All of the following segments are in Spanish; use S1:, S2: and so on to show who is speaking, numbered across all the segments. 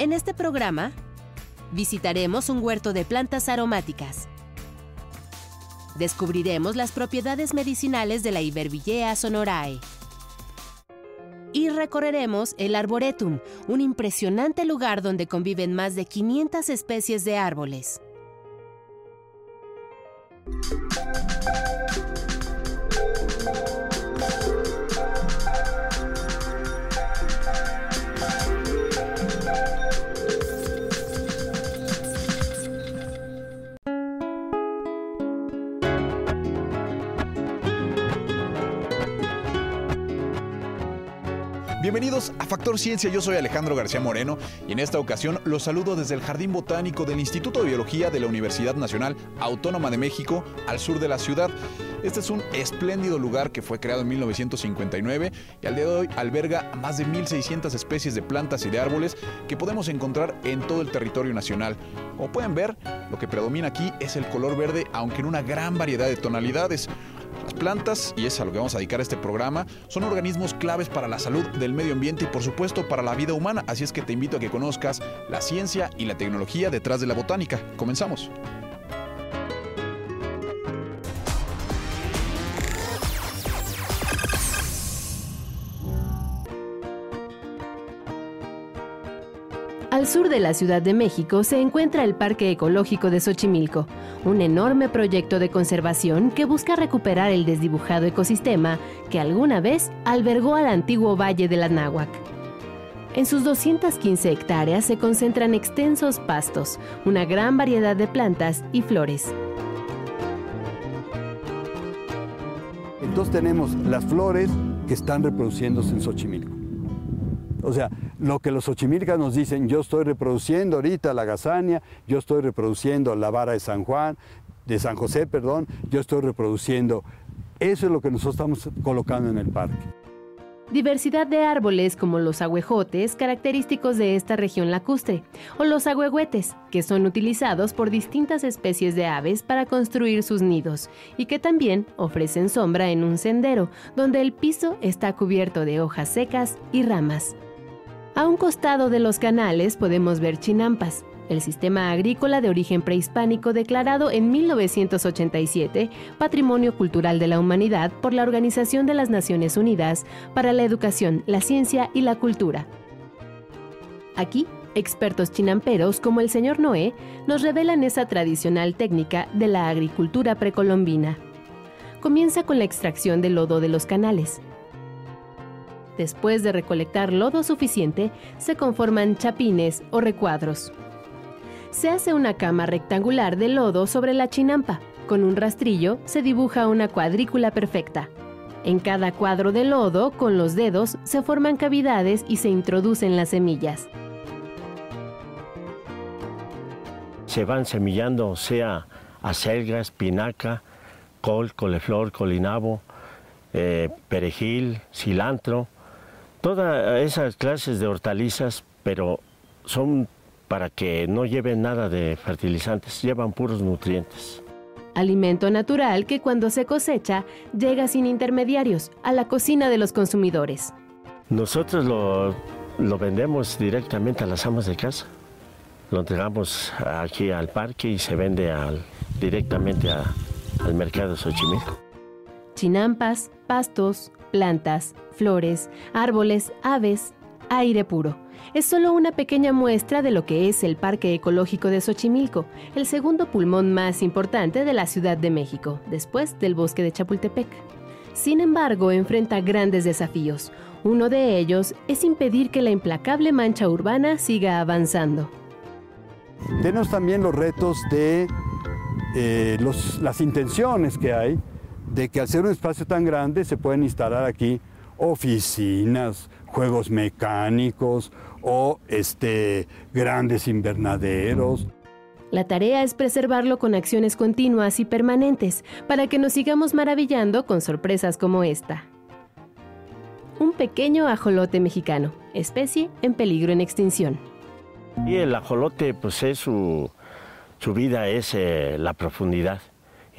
S1: En este programa, visitaremos un huerto de plantas aromáticas. Descubriremos las propiedades medicinales de la Ibervillea sonorae. Y recorreremos el Arboretum, un impresionante lugar donde conviven más de 500 especies de árboles.
S2: Bienvenidos a Factor Ciencia, yo soy Alejandro García Moreno y en esta ocasión los saludo desde el Jardín Botánico del Instituto de Biología de la Universidad Nacional Autónoma de México al sur de la ciudad. Este es un espléndido lugar que fue creado en 1959 y al día de hoy alberga más de 1.600 especies de plantas y de árboles que podemos encontrar en todo el territorio nacional. Como pueden ver, lo que predomina aquí es el color verde, aunque en una gran variedad de tonalidades. Las plantas, y es a lo que vamos a dedicar este programa, son organismos claves para la salud del medio ambiente y por supuesto para la vida humana, así es que te invito a que conozcas la ciencia y la tecnología detrás de la botánica. Comenzamos.
S1: Sur de la Ciudad de México se encuentra el Parque Ecológico de Xochimilco, un enorme proyecto de conservación que busca recuperar el desdibujado ecosistema que alguna vez albergó al antiguo Valle de la Náhuac. En sus 215 hectáreas se concentran extensos pastos, una gran variedad de plantas y flores.
S3: Entonces tenemos las flores que están reproduciéndose en Xochimilco. O sea, lo que los xochimilcas nos dicen, yo estoy reproduciendo ahorita la gazania, yo estoy reproduciendo la vara de San Juan, de San José, perdón, yo estoy reproduciendo. Eso es lo que nosotros estamos colocando en el parque.
S1: Diversidad de árboles como los agüejotes, característicos de esta región lacustre, o los agüehuetes, que son utilizados por distintas especies de aves para construir sus nidos, y que también ofrecen sombra en un sendero, donde el piso está cubierto de hojas secas y ramas. A un costado de los canales podemos ver chinampas, el sistema agrícola de origen prehispánico declarado en 1987 Patrimonio Cultural de la Humanidad por la Organización de las Naciones Unidas para la Educación, la Ciencia y la Cultura. Aquí, expertos chinamperos como el señor Noé nos revelan esa tradicional técnica de la agricultura precolombina. Comienza con la extracción del lodo de los canales. Después de recolectar lodo suficiente, se conforman chapines o recuadros se hace una cama rectangular de lodo sobre la chinampa. Con un rastrillo se dibuja una cuadrícula perfecta. En cada cuadro de lodo, con los dedos, se forman cavidades y se introducen las semillas.
S4: Se van semillando, sea acelga, espinaca, col, coliflor, colinabo, eh, perejil, cilantro, todas esas clases de hortalizas, pero son para que no lleven nada de fertilizantes, llevan puros nutrientes.
S1: Alimento natural que cuando se cosecha llega sin intermediarios a la cocina de los consumidores.
S4: Nosotros lo, vendemos directamente a las amas de casa. Lo entregamos aquí al parque y se vende directamente al mercado de Xochimilco.
S1: Chinampas, pastos, plantas, flores, árboles, aves, aire puro es solo una pequeña muestra de lo que es el Parque Ecológico de Xochimilco, el segundo pulmón más importante de la Ciudad de México, después del bosque de Chapultepec. Sin embargo, enfrenta grandes desafíos. Uno de ellos es impedir que la implacable mancha urbana siga avanzando.
S3: Tenemos también los retos de eh, las intenciones que hay de que al ser un espacio tan grande se pueden instalar aquí oficinas, juegos mecánicos o este, grandes invernaderos.
S1: La tarea es preservarlo con acciones continuas y permanentes para que nos sigamos maravillando con sorpresas como esta. Un pequeño ajolote mexicano, especie en peligro en extinción.
S4: Y el ajolote, pues es su, vida es eh, la profundidad.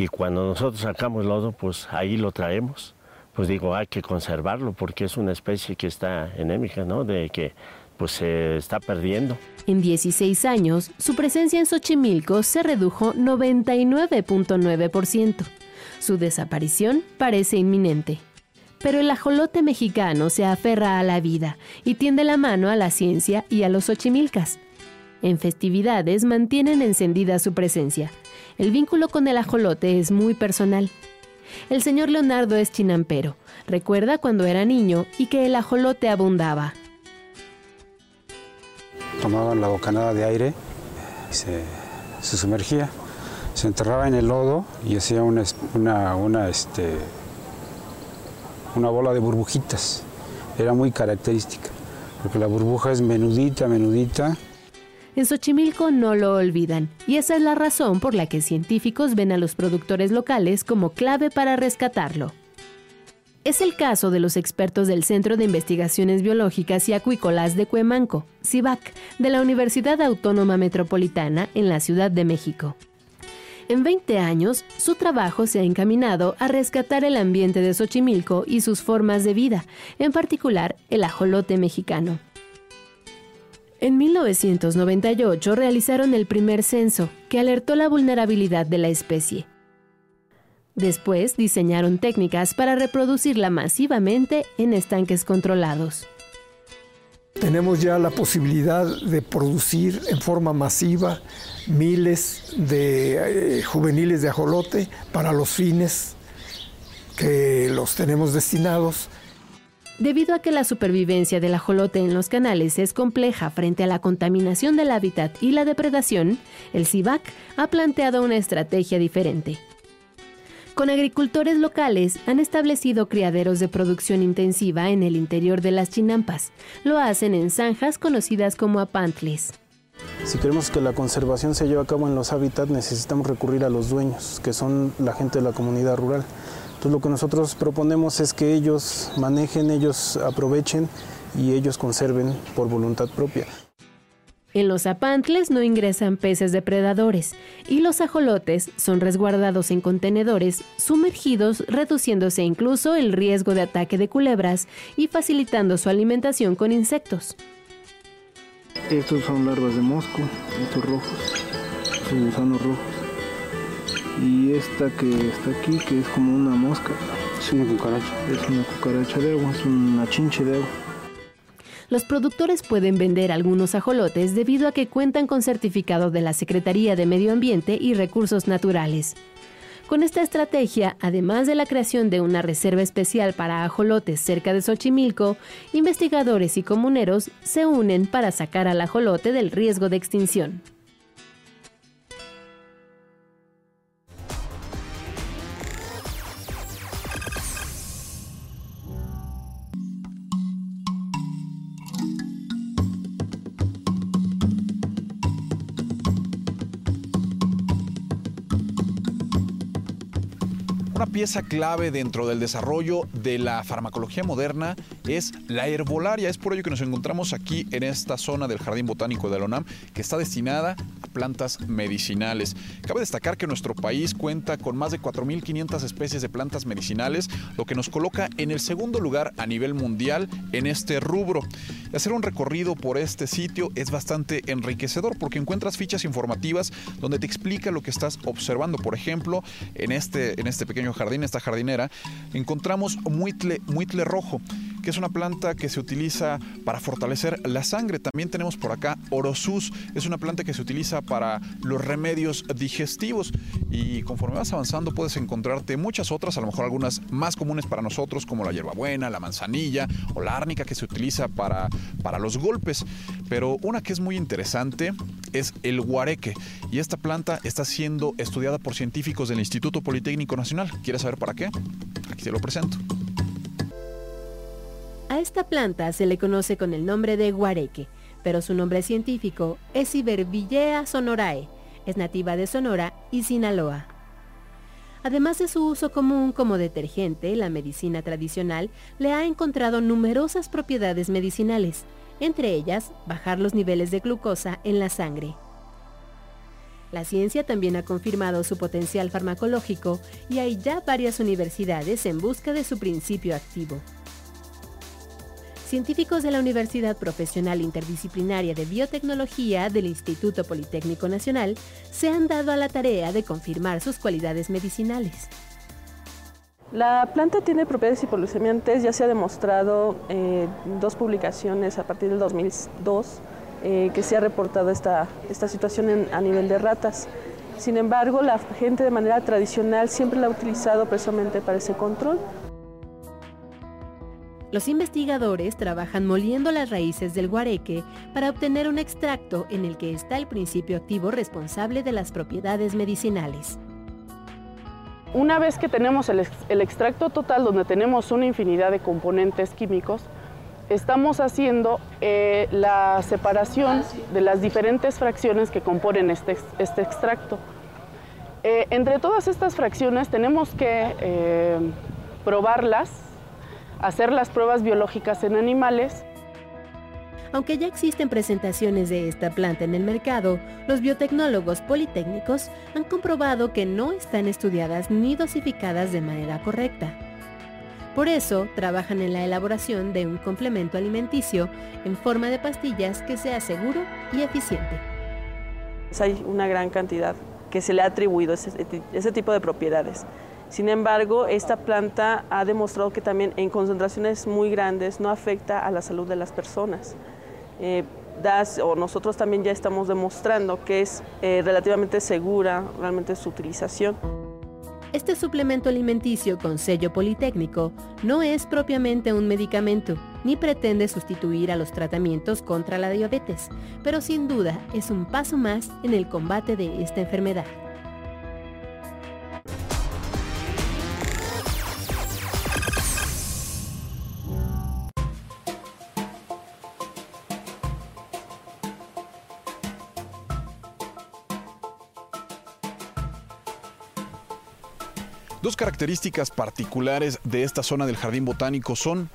S4: Y cuando nosotros sacamos lodo, pues ahí lo traemos. Pues digo, hay que conservarlo porque es una especie que está enémica, ¿no? De que pues se está perdiendo.
S1: En 16 años, su presencia en Xochimilco se redujo 99.9%. Su desaparición parece inminente. Pero el ajolote mexicano se aferra a la vida y tiende la mano a la ciencia y a los xochimilcas. En festividades mantienen encendida su presencia. El vínculo con el ajolote es muy personal. El señor Leonardo es chinampero. Recuerda cuando era niño y que el ajolote abundaba.
S5: Tomaban la bocanada de aire, se, se sumergía, se enterraba en el lodo y hacía una, una, una, este, una bola de burbujitas. Era muy característica, porque la burbuja es menudita, menudita.
S1: En Xochimilco no lo olvidan, y esa es la razón por la que científicos ven a los productores locales como clave para rescatarlo. Es el caso de los expertos del Centro de Investigaciones Biológicas y Acuícolas de Cuemanco, CIVAC, de la Universidad Autónoma Metropolitana en la Ciudad de México. En 20 años, su trabajo se ha encaminado a rescatar el ambiente de Xochimilco y sus formas de vida, en particular el ajolote mexicano. En 1998 realizaron el primer censo, que alertó la vulnerabilidad de la especie. Después diseñaron técnicas para reproducirla masivamente en estanques controlados.
S6: Tenemos ya la posibilidad de producir en forma masiva miles de eh, juveniles de ajolote para los fines que los tenemos destinados
S1: Debido a que la supervivencia del ajolote en los canales es compleja frente a la contaminación del hábitat y la depredación, el CIVAC ha planteado una estrategia diferente. Con agricultores locales han establecido criaderos de producción intensiva en el interior de las chinampas. Lo hacen en zanjas conocidas como apantles.
S7: Si queremos que la conservación se lleve a cabo en los hábitats, necesitamos recurrir a los dueños, que son la gente de la comunidad rural. Entonces lo que nosotros proponemos es que ellos manejen, ellos aprovechen y ellos conserven por voluntad propia.
S1: En los apantles no ingresan peces depredadores y los ajolotes son resguardados en contenedores sumergidos, reduciéndose incluso el riesgo de ataque de culebras y facilitando su alimentación con insectos.
S7: Estos son larvas de mosco, estos rojos, son gusanos rojos y esta que está aquí, que es como una mosca.
S5: Es una cucaracha.
S7: Es una cucaracha de agua, es una chinche de agua.
S1: Los productores pueden vender algunos ajolotes debido a que cuentan con certificado de la Secretaría de Medio Ambiente y Recursos Naturales. Con esta estrategia, además de la creación de una reserva especial para ajolotes cerca de Xochimilco, investigadores y comuneros se unen para sacar al ajolote del riesgo de extinción.
S2: Una pieza clave dentro del desarrollo de la farmacología moderna es la herbolaria. Es por ello que nos encontramos aquí en esta zona del Jardín Botánico de la UNAM, que está destinada a plantas medicinales. Cabe destacar que nuestro país cuenta con más de 4.500 especies de plantas medicinales, lo que nos coloca en el segundo lugar a nivel mundial en este rubro. Hacer un recorrido por este sitio es bastante enriquecedor porque encuentras fichas informativas donde te explica lo que estás observando. Por ejemplo, en este, en este pequeño jardín, esta jardinera, encontramos muitle, muitle rojo, que es una planta que se utiliza para fortalecer la sangre. También tenemos por acá orosus, es una planta que se utiliza para los remedios digestivos. Y conforme vas avanzando puedes encontrarte muchas otras, a lo mejor algunas más comunes para nosotros, como la hierbabuena, la manzanilla o la árnica que se utiliza para, para los golpes. Pero una que es muy interesante es el guareque. Y esta planta está siendo estudiada por científicos del Instituto Politécnico Nacional. ¿Quieres saber para qué? Aquí te lo presento.
S1: A esta planta se le conoce con el nombre de guareque, pero su nombre científico es Iberbillea sonorae. Es nativa de Sonora y Sinaloa. Además de su uso común como detergente, la medicina tradicional le ha encontrado numerosas propiedades medicinales, entre ellas bajar los niveles de glucosa en la sangre. La ciencia también ha confirmado su potencial farmacológico y hay ya varias universidades en busca de su principio activo. Científicos de la Universidad Profesional Interdisciplinaria de Biotecnología del Instituto Politécnico Nacional se han dado a la tarea de confirmar sus cualidades medicinales.
S8: La planta tiene propiedades hipoglucemiantes, ya se ha demostrado en dos publicaciones a partir del 2002 eh, que se ha reportado esta, esta situación a nivel de ratas. Sin embargo, la gente de manera tradicional siempre la ha utilizado precisamente para ese control.
S1: Los investigadores trabajan moliendo las raíces del guareque para obtener un extracto en el que está el principio activo responsable de las propiedades medicinales.
S9: Una vez que tenemos el, extracto total donde tenemos una infinidad de componentes químicos, estamos haciendo eh, la separación de las diferentes fracciones que componen este, este extracto. Eh, entre todas estas fracciones tenemos que eh, probarlas hacer las pruebas biológicas en animales.
S1: Aunque ya existen presentaciones de esta planta en el mercado, los biotecnólogos politécnicos han comprobado que no están estudiadas ni dosificadas de manera correcta. Por eso, trabajan en la elaboración de un complemento alimenticio en forma de pastillas que sea seguro y eficiente.
S8: Hay una gran cantidad que se le ha atribuido ese, ese tipo de propiedades. Sin embargo, esta planta ha demostrado que también en concentraciones muy grandes no afecta a la salud de las personas. Eh, nosotros también ya estamos demostrando que es eh, relativamente segura realmente su utilización.
S1: Este suplemento alimenticio con sello politécnico no es propiamente un medicamento, ni pretende sustituir a los tratamientos contra la diabetes, pero sin duda es un paso más en el combate de esta enfermedad.
S2: Características particulares de esta zona del jardín botánico son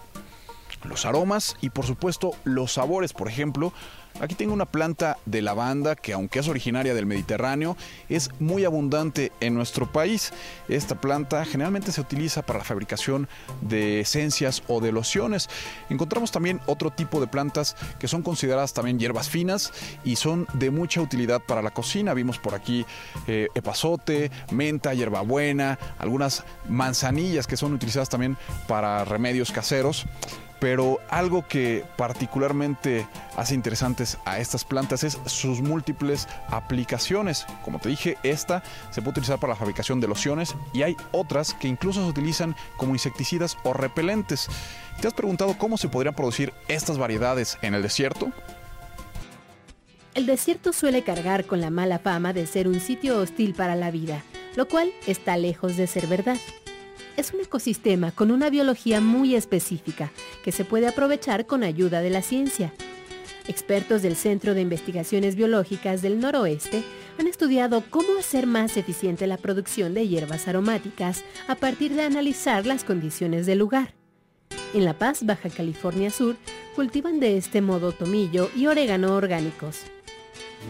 S2: los aromas y por supuesto los sabores. Por ejemplo, Aquí tengo una planta de lavanda que aunque es originaria del Mediterráneo, es muy abundante en nuestro país. Esta planta generalmente se utiliza para la fabricación de esencias o de lociones. Encontramos también otro tipo de plantas que son consideradas también hierbas finas y son de mucha utilidad para la cocina. Vimos por aquí eh, epazote, menta, hierbabuena, algunas manzanillas que son utilizadas también para remedios caseros pero algo que particularmente hace a estas plantas es sus múltiples aplicaciones. Como te dije, esta se puede utilizar para la fabricación de lociones y hay otras que incluso se utilizan como insecticidas o repelentes. ¿Te has preguntado cómo se podrían producir estas variedades en el desierto?
S1: El desierto suele cargar con la mala fama de ser un sitio hostil para la vida, lo cual está lejos de ser verdad es un ecosistema con una biología muy específica que se puede aprovechar con ayuda de la ciencia. Expertos del Centro de Investigaciones Biológicas del Noroeste han estudiado cómo hacer más eficiente la producción de hierbas aromáticas a partir de analizar las condiciones del lugar. En La Paz, Baja California Sur, cultivan de este modo tomillo y orégano orgánicos.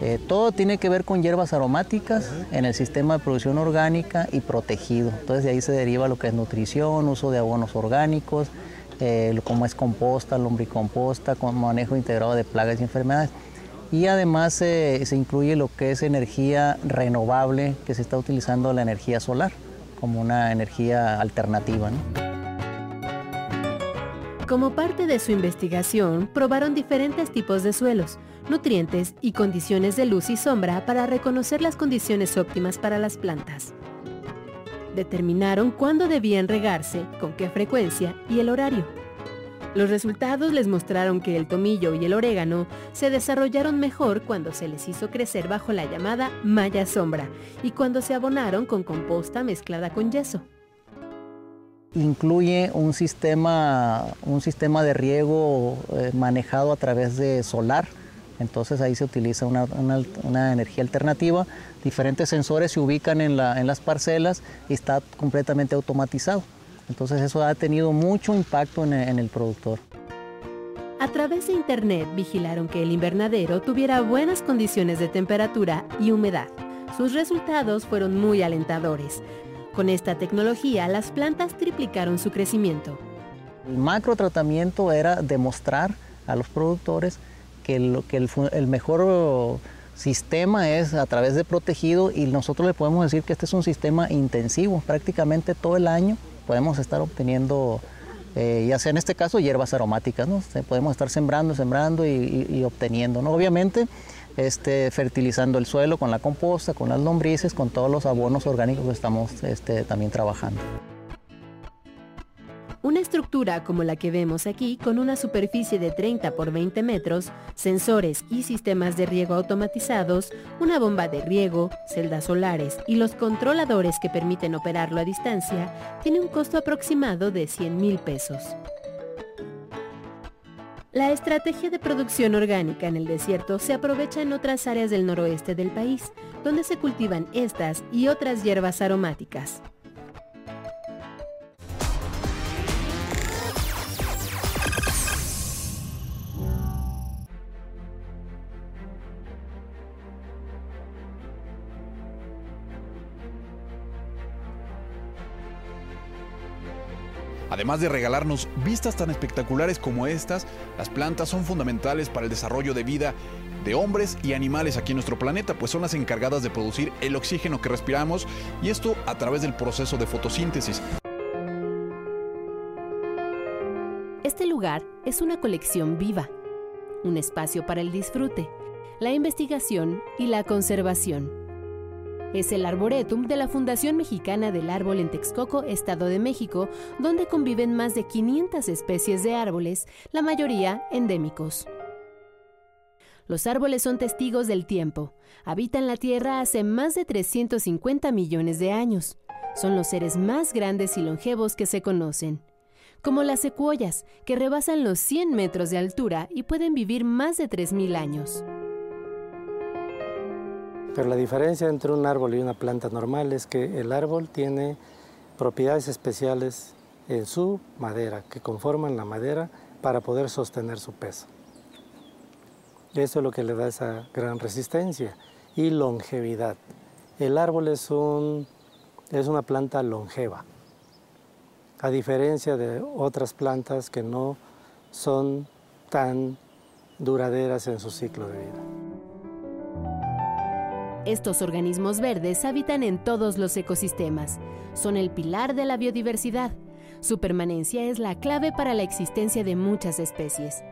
S10: Eh, todo tiene que ver con hierbas aromáticas en el sistema de producción orgánica y protegido. Entonces de ahí se deriva lo que es nutrición, uso de abonos orgánicos, eh, como es composta, lombricomposta, con manejo integrado de plagas y enfermedades. Y además se incluye lo que es energía renovable, que se está utilizando la energía solar como una energía alternativa.
S1: Como parte de su investigación, probaron diferentes tipos de suelos, nutrientes y condiciones de luz y sombra para reconocer las condiciones óptimas para las plantas. Determinaron cuándo debían regarse, con qué frecuencia y el horario. Los resultados les mostraron que el tomillo y el orégano se desarrollaron mejor cuando se les hizo crecer bajo la llamada malla sombra y cuando se abonaron con composta mezclada con yeso
S10: incluye un sistema, un sistema de riego eh, manejado a través de solar. Entonces ahí se utiliza una, energía alternativa. Diferentes sensores se ubican en, las parcelas y está completamente automatizado. Entonces eso ha tenido mucho impacto en, en el productor.
S1: A través de Internet vigilaron que el invernadero tuviera buenas condiciones de temperatura y humedad. Sus resultados fueron muy alentadores. Con esta tecnología, las plantas triplicaron su crecimiento.
S10: El macro tratamiento era demostrar a los productores que, el, mejor sistema es a través de protegido y nosotros le podemos decir que este es un sistema intensivo. Prácticamente todo el año podemos estar obteniendo, eh, ya sea en este caso, hierbas aromáticas. Podemos estar sembrando, sembrando y, obteniendo. Obviamente, este, fertilizando el suelo con la composta, con las lombrices, con todos los abonos orgánicos que estamos este, también trabajando.
S1: Como la que vemos aquí, con una superficie de 30 por 20 metros, sensores y sistemas de riego automatizados, una bomba de riego, celdas solares y los controladores que permiten operarlo a distancia, tiene un costo aproximado de 100 mil pesos. La estrategia de producción orgánica en el desierto se aprovecha en otras áreas del noroeste del país, donde se cultivan estas y otras hierbas aromáticas.
S2: Además de regalarnos vistas tan espectaculares como estas, las plantas son fundamentales para el desarrollo de vida de hombres y animales aquí en nuestro planeta, pues son las encargadas de producir el oxígeno que respiramos y esto a través del proceso de fotosíntesis.
S1: Este lugar es una colección viva, un espacio para el disfrute, la investigación y la conservación es el Arboretum de la Fundación Mexicana del Árbol en Texcoco, Estado de México, donde conviven más de 500 especies de árboles, la mayoría endémicos. Los árboles son testigos del tiempo. Habitan la Tierra hace más de 350 millones de años. Son los seres más grandes y longevos que se conocen. Como las secuoyas, que rebasan los 100 metros de altura y pueden vivir más de 3.000 años.
S11: Pero la diferencia entre un árbol y una planta normal es que el árbol tiene propiedades especiales en su madera, que conforman la madera para poder sostener su peso. Eso es lo que le da esa gran resistencia y longevidad. El árbol es, un, es una planta longeva, a diferencia de otras plantas que no son tan duraderas en su ciclo de vida.
S1: Estos organismos verdes habitan en todos los ecosistemas. Son el pilar de la biodiversidad. Su permanencia es la clave para la existencia de muchas especies.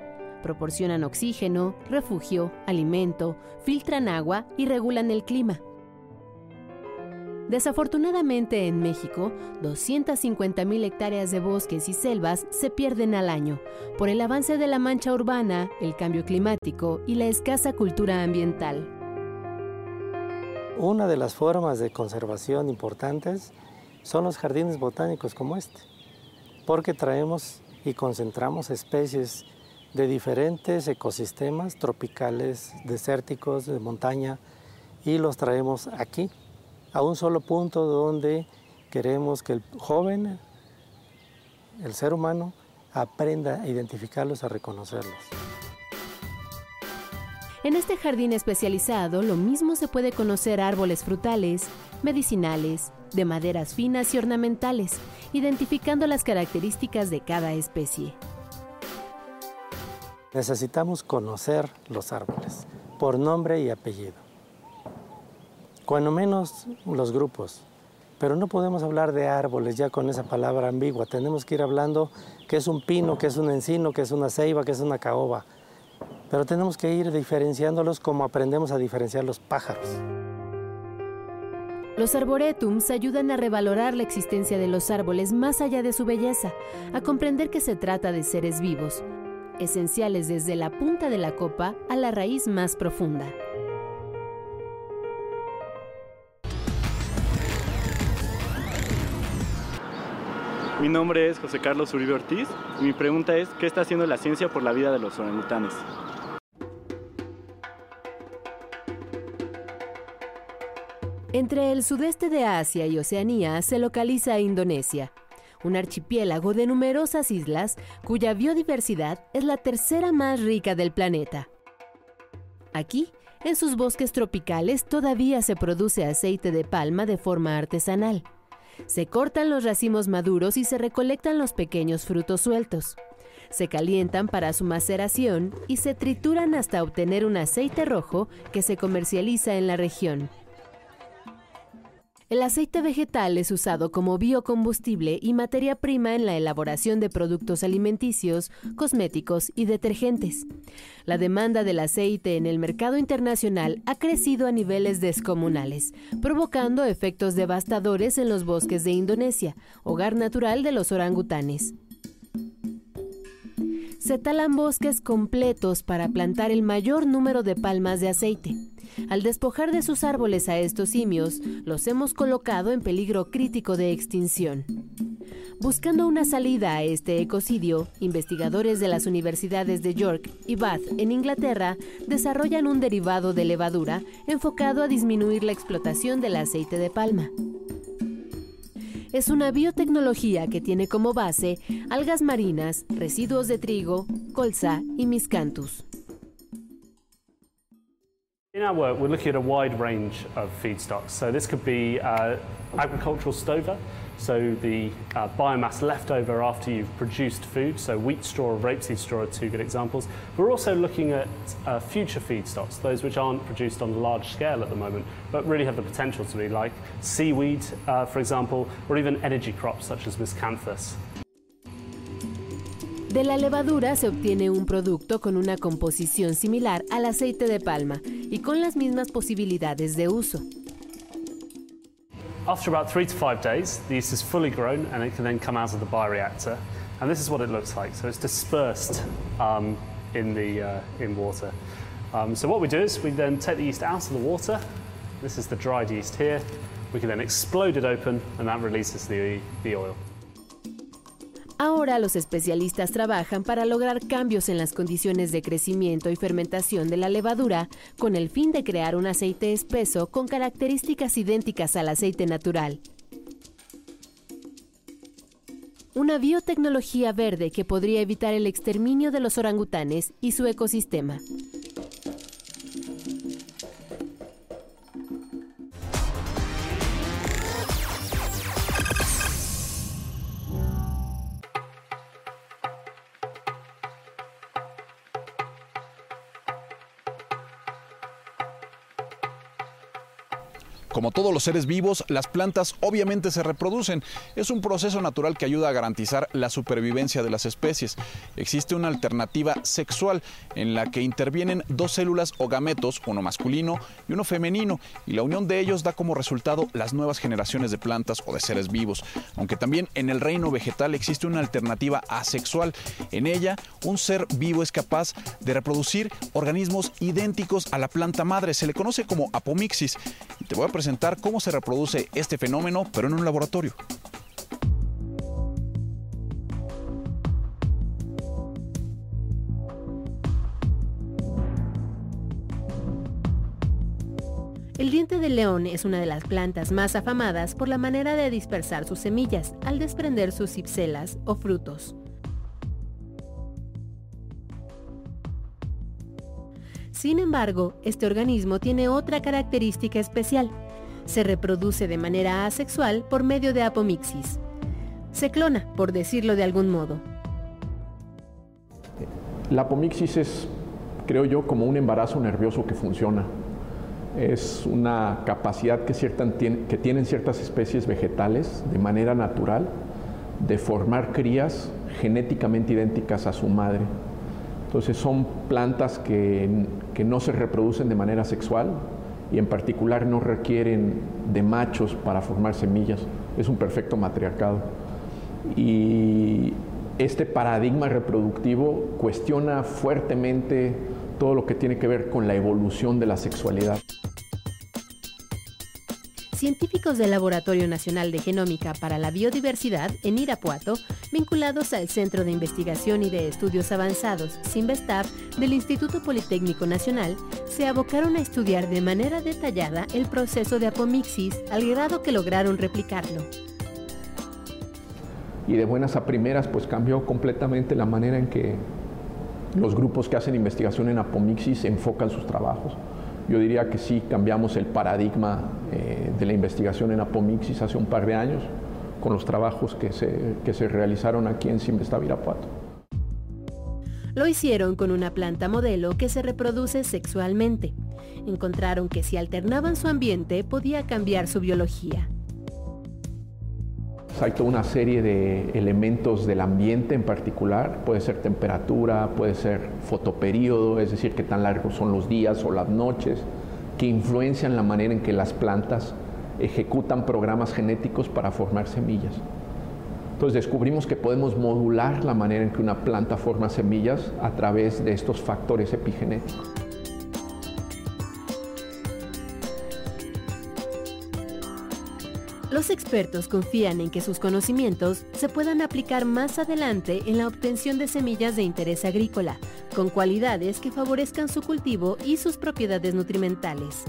S1: Proporcionan oxígeno, refugio, alimento, filtran agua y regulan el clima. Desafortunadamente en México, 250.000 hectáreas de bosques y selvas se pierden al año por el avance de la mancha urbana, el cambio climático y la escasa cultura ambiental.
S11: Una de las formas de conservación importantes son los jardines botánicos como este, porque traemos y concentramos especies de diferentes ecosistemas tropicales, desérticos, de montaña, y los traemos aquí, a un solo punto donde queremos que el joven, el ser humano, aprenda a identificarlos, a reconocerlos.
S1: En este jardín especializado lo mismo se puede conocer árboles frutales, medicinales, de maderas finas y ornamentales, identificando las características de cada especie.
S11: Necesitamos conocer los árboles por nombre y apellido. Cuando menos los grupos. Pero no podemos hablar de árboles ya con esa palabra ambigua. Tenemos que ir hablando que es un pino, que es un encino, que es una ceiba, que es una caoba pero tenemos que ir diferenciándolos como aprendemos a diferenciar los pájaros.
S1: Los arboretums ayudan a revalorar la existencia de los árboles más allá de su belleza, a comprender que se trata de seres vivos, esenciales desde la punta de la copa a la raíz más profunda.
S12: Mi nombre es José Carlos Uribe Ortiz y mi pregunta es, ¿qué está haciendo la ciencia por la vida de los orangutanes?
S1: Entre el sudeste de Asia y Oceanía se localiza Indonesia, un archipiélago de numerosas islas cuya biodiversidad es la tercera más rica del planeta. Aquí, en sus bosques tropicales, todavía se produce aceite de palma de forma artesanal. Se cortan los racimos maduros y se recolectan los pequeños frutos sueltos. Se calientan para su maceración y se trituran hasta obtener un aceite rojo que se comercializa en la región. El aceite vegetal es usado como biocombustible y materia prima en la elaboración de productos alimenticios, cosméticos y detergentes. La demanda del aceite en el mercado internacional ha crecido a niveles descomunales, provocando efectos devastadores en los bosques de Indonesia, hogar natural de los orangutanes. Se talan bosques completos para plantar el mayor número de palmas de aceite. Al despojar de sus árboles a estos simios, los hemos colocado en peligro crítico de extinción. Buscando una salida a este ecocidio, investigadores de las universidades de York y Bath en Inglaterra desarrollan un derivado de levadura enfocado a disminuir la explotación del aceite de palma. Es una biotecnología que tiene como base algas marinas, residuos de trigo, colza y miscanthus.
S13: In our work, we're looking at a wide range of feedstocks. So this could be uh, agricultural stover, so the uh, biomass left over after you've produced food. So wheat straw or rapeseed straw are two good examples. We're also looking at uh, future feedstocks, those which aren't produced on a large scale at the moment, but really have the potential to be, like seaweed, uh, for example, or even energy crops such as miscanthus.
S1: De la levadura se obtiene un producto con una composición similar al aceite de palma y con las mismas posibilidades de uso.
S13: After about three to five days, the yeast is fully grown and it can then come out of the bioreactor. And this is what it looks like. So it's dispersed um, in, the, uh, in water. Um, so what we do is we then take the yeast out of the water. This is the dried yeast here. We can then explode it open and that releases the, the oil.
S1: Ahora los especialistas trabajan para lograr cambios en las condiciones de crecimiento y fermentación de la levadura con el fin de crear un aceite espeso con características idénticas al aceite natural. Una biotecnología verde que podría evitar el exterminio de los orangutanes y su ecosistema.
S2: Todos los seres vivos, las plantas obviamente se reproducen. Es un proceso natural que ayuda a garantizar la supervivencia de las especies. Existe una alternativa sexual en la que intervienen dos células o gametos, uno masculino y uno femenino, y la unión de ellos da como resultado las nuevas generaciones de plantas o de seres vivos. Aunque también en el reino vegetal existe una alternativa asexual. En ella, un ser vivo es capaz de reproducir organismos idénticos a la planta madre. Se le conoce como apomixis. Te voy a presentar cómo se reproduce este fenómeno, pero en un laboratorio.
S1: El diente de león es una de las plantas más afamadas por la manera de dispersar sus semillas al desprender sus cipselas o frutos. Sin embargo, este organismo tiene otra característica especial. Se reproduce de manera asexual por medio de apomixis. Se clona, por decirlo de algún modo.
S14: La apomixis es, creo yo, como un embarazo nervioso que funciona. Es una capacidad que, que tienen ciertas especies vegetales de manera natural de formar crías genéticamente idénticas a su madre. Entonces son plantas que, que no se reproducen de manera sexual y en particular no requieren de machos para formar semillas. Es un perfecto matriarcado. Y este paradigma reproductivo cuestiona fuertemente todo lo que tiene que ver con la evolución de la sexualidad.
S1: Científicos del Laboratorio Nacional de Genómica para la Biodiversidad en Irapuato, vinculados al Centro de Investigación y de Estudios Avanzados, CIMBESTAB, del Instituto Politécnico Nacional, se abocaron a estudiar de manera detallada el proceso de apomixis al grado que lograron replicarlo.
S14: Y de buenas a primeras, pues cambió completamente la manera en que los grupos que hacen investigación en apomixis enfocan sus trabajos. Yo diría que sí cambiamos el paradigma eh, de la investigación en apomixis hace un par de años con los trabajos que se, que se realizaron aquí en Simvesta Virapuato.
S1: Lo hicieron con una planta modelo que se reproduce sexualmente. Encontraron que si alternaban su ambiente podía cambiar su biología.
S14: Hay toda una serie de elementos del ambiente en particular, puede ser temperatura, puede ser fotoperíodo, es decir, qué tan largos son los días o las noches, que influencian la manera en que las plantas ejecutan programas genéticos para formar semillas. Entonces descubrimos que podemos modular la manera en que una planta forma semillas a través de estos factores epigenéticos.
S1: Expertos confían en que sus conocimientos se puedan aplicar más adelante en la obtención de semillas de interés agrícola, con cualidades que favorezcan su cultivo y sus propiedades nutrimentales.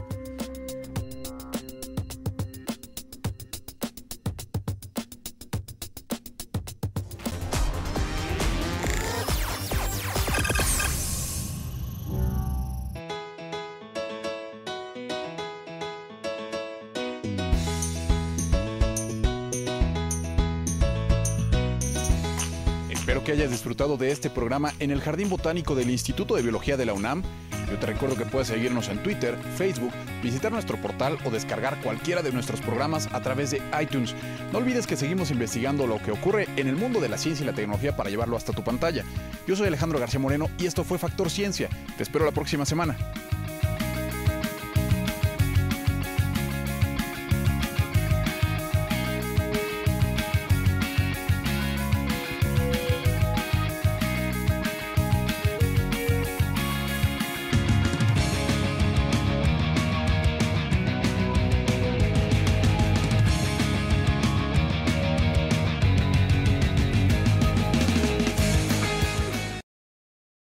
S2: Espero que hayas disfrutado de este programa en el Jardín Botánico del Instituto de Biología de la UNAM. Yo te recuerdo que puedes seguirnos en Twitter, Facebook, visitar nuestro portal o descargar cualquiera de nuestros programas a través de iTunes. No olvides que seguimos investigando lo que ocurre en el mundo de la ciencia y la tecnología para llevarlo hasta tu pantalla. Yo soy Alejandro García Moreno y esto fue Factor Ciencia. Te espero la próxima semana.